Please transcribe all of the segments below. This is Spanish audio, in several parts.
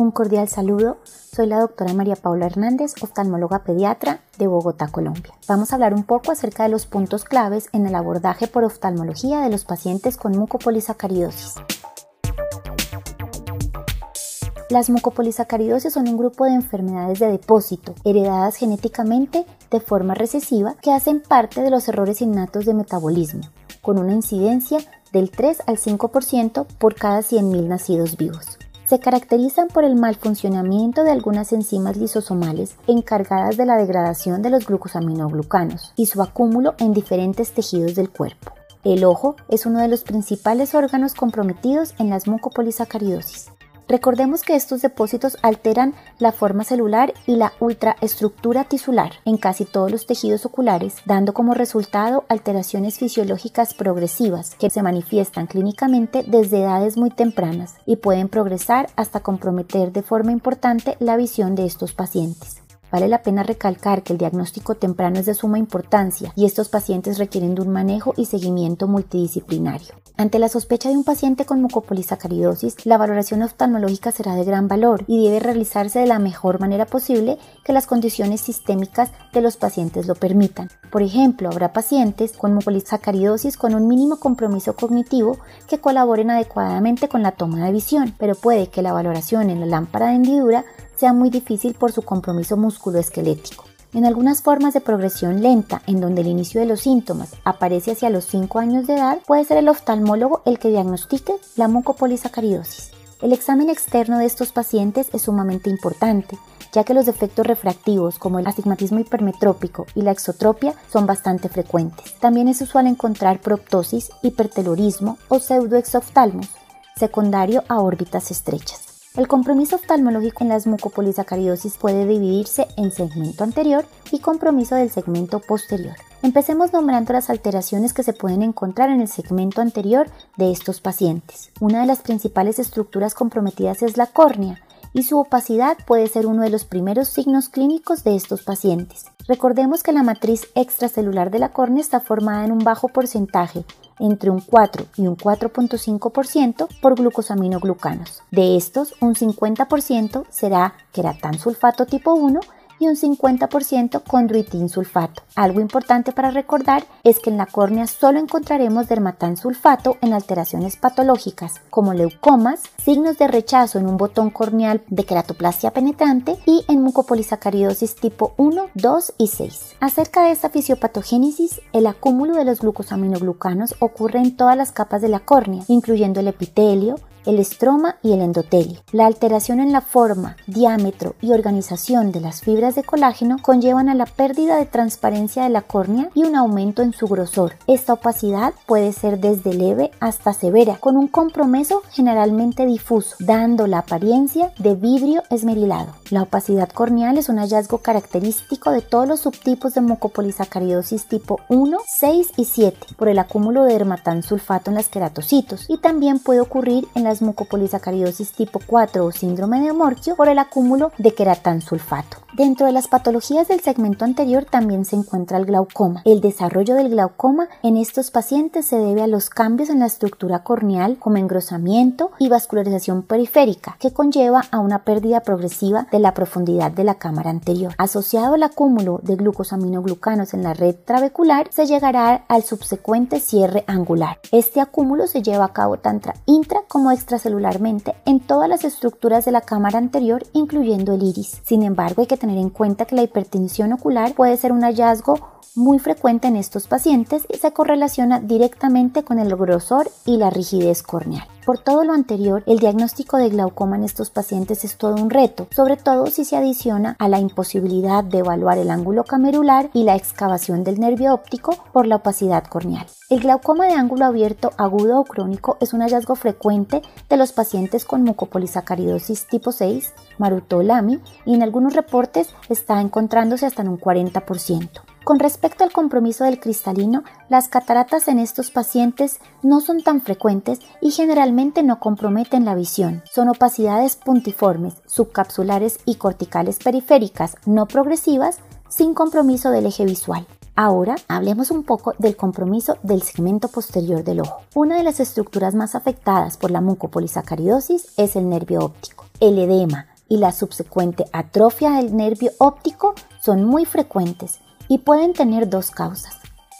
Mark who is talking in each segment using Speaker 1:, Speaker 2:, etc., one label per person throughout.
Speaker 1: Un cordial saludo. Soy la doctora María Paula Hernández, oftalmóloga pediatra de Bogotá, Colombia. Vamos a hablar un poco acerca de los puntos claves en el abordaje por oftalmología de los pacientes con mucopolisacaridosis. Las mucopolisacaridosis son un grupo de enfermedades de depósito heredadas genéticamente de forma recesiva que hacen parte de los errores innatos de metabolismo, con una incidencia del 3 al 5% por cada 100.000 nacidos vivos se caracterizan por el mal funcionamiento de algunas enzimas lisosomales encargadas de la degradación de los glucosaminoglucanos y su acúmulo en diferentes tejidos del cuerpo. El ojo es uno de los principales órganos comprometidos en las mucopolisacaridosis. Recordemos que estos depósitos alteran la forma celular y la ultraestructura tisular en casi todos los tejidos oculares, dando como resultado alteraciones fisiológicas progresivas que se manifiestan clínicamente desde edades muy tempranas y pueden progresar hasta comprometer de forma importante la visión de estos pacientes. Vale la pena recalcar que el diagnóstico temprano es de suma importancia y estos pacientes requieren de un manejo y seguimiento multidisciplinario. Ante la sospecha de un paciente con mucopolisacaridosis, la valoración oftalmológica será de gran valor y debe realizarse de la mejor manera posible que las condiciones sistémicas de los pacientes lo permitan. Por ejemplo, habrá pacientes con mucopolisacaridosis con un mínimo compromiso cognitivo que colaboren adecuadamente con la toma de visión, pero puede que la valoración en la lámpara de hendidura sea muy difícil por su compromiso musculoesquelético. En algunas formas de progresión lenta, en donde el inicio de los síntomas aparece hacia los 5 años de edad, puede ser el oftalmólogo el que diagnostique la mucopolisacaridosis. El examen externo de estos pacientes es sumamente importante, ya que los defectos refractivos como el astigmatismo hipermetrópico y la exotropia son bastante frecuentes. También es usual encontrar proptosis, hipertelorismo o pseudoexoftalmos, secundario a órbitas estrechas. El compromiso oftalmológico en las mucopolisacaridosis puede dividirse en segmento anterior y compromiso del segmento posterior. Empecemos nombrando las alteraciones que se pueden encontrar en el segmento anterior de estos pacientes. Una de las principales estructuras comprometidas es la córnea, y su opacidad puede ser uno de los primeros signos clínicos de estos pacientes. Recordemos que la matriz extracelular de la córnea está formada en un bajo porcentaje entre un 4 y un 4.5% por glucosaminoglucanos. De estos, un 50% será sulfato tipo 1 y un 50% con sulfato. Algo importante para recordar es que en la córnea solo encontraremos sulfato en alteraciones patológicas como leucomas, signos de rechazo en un botón corneal de queratoplasia penetrante y en mucopolisacaridosis tipo 1, 2 y 6. Acerca de esta fisiopatogénesis, el acúmulo de los glucosaminoglucanos ocurre en todas las capas de la córnea, incluyendo el epitelio, el estroma y el endotelio. La alteración en la forma, diámetro y organización de las fibras de colágeno conllevan a la pérdida de transparencia de la córnea y un aumento en su grosor. Esta opacidad puede ser desde leve hasta severa, con un compromiso generalmente difuso, dando la apariencia de vidrio esmerilado. La opacidad corneal es un hallazgo característico de todos los subtipos de mucopolisacaridosis tipo 1, 6 y 7 por el acúmulo de sulfato en las queratocitos y también puede ocurrir en las mucopolisacaridosis tipo 4 o síndrome de Morquio por el acúmulo de sulfato. Dentro de las patologías del segmento anterior también se encuentra el glaucoma. El desarrollo del glaucoma en estos pacientes se debe a los cambios en la estructura corneal como engrosamiento y vascularización periférica que conlleva a una pérdida progresiva de la profundidad de la cámara anterior. Asociado al acúmulo de glucosaminoglucanos en la red trabecular se llegará al subsecuente cierre angular. Este acúmulo se lleva a cabo tanto intra como extracelularmente en todas las estructuras de la cámara anterior incluyendo el iris. Sin embargo hay que tener en cuenta que la hipertensión ocular puede ser un hallazgo muy frecuente en estos pacientes y se correlaciona directamente con el grosor y la rigidez corneal. Por todo lo anterior, el diagnóstico de glaucoma en estos pacientes es todo un reto, sobre todo si se adiciona a la imposibilidad de evaluar el ángulo camerular y la excavación del nervio óptico por la opacidad corneal. El glaucoma de ángulo abierto agudo o crónico es un hallazgo frecuente de los pacientes con mucopolisacaridosis tipo 6, Maruto-Lamy, y en algunos reportes está encontrándose hasta en un 40%. Con respecto al compromiso del cristalino, las cataratas en estos pacientes no son tan frecuentes y generalmente no comprometen la visión. Son opacidades puntiformes, subcapsulares y corticales periféricas no progresivas sin compromiso del eje visual. Ahora hablemos un poco del compromiso del segmento posterior del ojo. Una de las estructuras más afectadas por la mucopolisacaridosis es el nervio óptico. El edema, y la subsecuente atrofia del nervio óptico son muy frecuentes y pueden tener dos causas.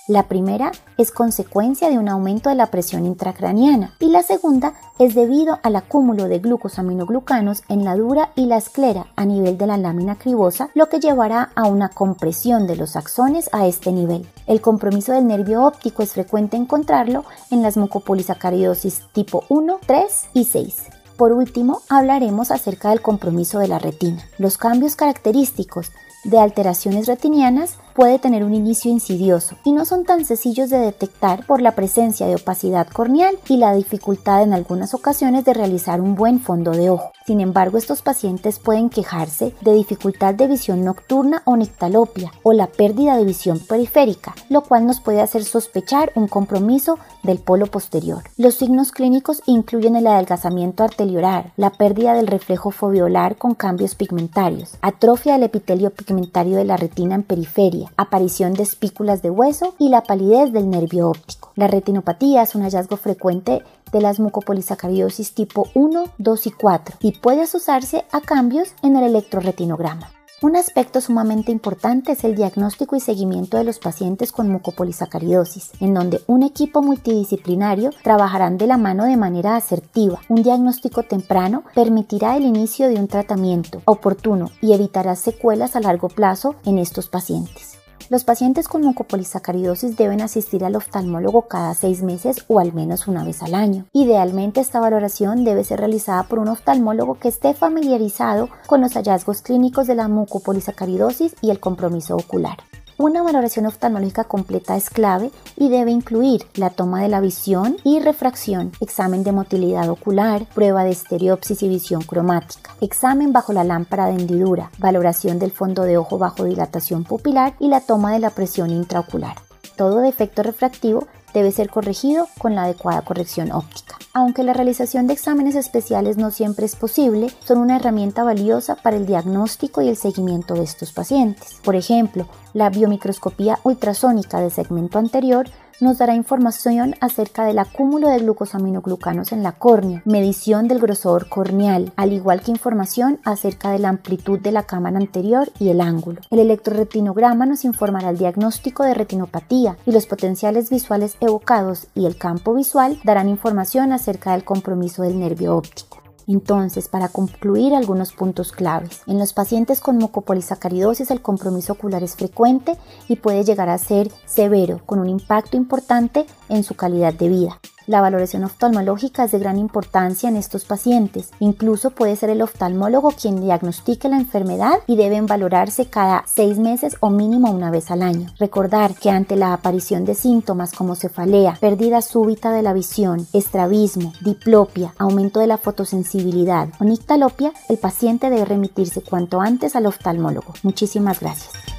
Speaker 1: La primera es consecuencia de un aumento de la presión intracraniana y la segunda es debido al acúmulo de glucosaminoglucanos en la dura y la esclera a nivel de la lámina cribosa, lo que llevará a una compresión de los axones a este nivel. El compromiso del nervio óptico es frecuente encontrarlo en las mucopolisacaridosis tipo 1, 3 y 6. Por último, hablaremos acerca del compromiso de la retina. Los cambios característicos de alteraciones retinianas puede tener un inicio insidioso y no son tan sencillos de detectar por la presencia de opacidad corneal y la dificultad en algunas ocasiones de realizar un buen fondo de ojo. Sin embargo, estos pacientes pueden quejarse de dificultad de visión nocturna o nictalopia o la pérdida de visión periférica, lo cual nos puede hacer sospechar un compromiso del polo posterior. Los signos clínicos incluyen el adelgazamiento arteriolar, la pérdida del reflejo foviolar con cambios pigmentarios, atrofia del epitelio pigmentario de la retina en periferia, aparición de espículas de hueso y la palidez del nervio óptico. La retinopatía es un hallazgo frecuente de las mucopolisacaridosis tipo 1, 2 y 4 y puede asociarse a cambios en el electroretinograma. Un aspecto sumamente importante es el diagnóstico y seguimiento de los pacientes con mucopolisacaridosis, en donde un equipo multidisciplinario trabajarán de la mano de manera asertiva. Un diagnóstico temprano permitirá el inicio de un tratamiento oportuno y evitará secuelas a largo plazo en estos pacientes. Los pacientes con mucopolisacaridosis deben asistir al oftalmólogo cada seis meses o al menos una vez al año. Idealmente esta valoración debe ser realizada por un oftalmólogo que esté familiarizado con los hallazgos clínicos de la mucopolisacaridosis y el compromiso ocular. Una valoración oftalmológica completa es clave y debe incluir la toma de la visión y refracción, examen de motilidad ocular, prueba de estereopsis y visión cromática, examen bajo la lámpara de hendidura, valoración del fondo de ojo bajo dilatación pupilar y la toma de la presión intraocular. Todo defecto refractivo debe ser corregido con la adecuada corrección óptica. Aunque la realización de exámenes especiales no siempre es posible, son una herramienta valiosa para el diagnóstico y el seguimiento de estos pacientes. Por ejemplo, la biomicroscopía ultrasónica de segmento anterior nos dará información acerca del acúmulo de glucosaminoglucanos en la córnea, medición del grosor corneal, al igual que información acerca de la amplitud de la cámara anterior y el ángulo. El electroretinograma nos informará el diagnóstico de retinopatía y los potenciales visuales evocados y el campo visual darán información acerca del compromiso del nervio óptico. Entonces, para concluir algunos puntos claves. En los pacientes con mucopolisacaridosis el compromiso ocular es frecuente y puede llegar a ser severo, con un impacto importante en su calidad de vida. La valoración oftalmológica es de gran importancia en estos pacientes. Incluso puede ser el oftalmólogo quien diagnostique la enfermedad y deben valorarse cada seis meses o mínimo una vez al año. Recordar que ante la aparición de síntomas como cefalea, pérdida súbita de la visión, estrabismo, diplopia, aumento de la fotosensibilidad o nictalopia, el paciente debe remitirse cuanto antes al oftalmólogo. Muchísimas gracias.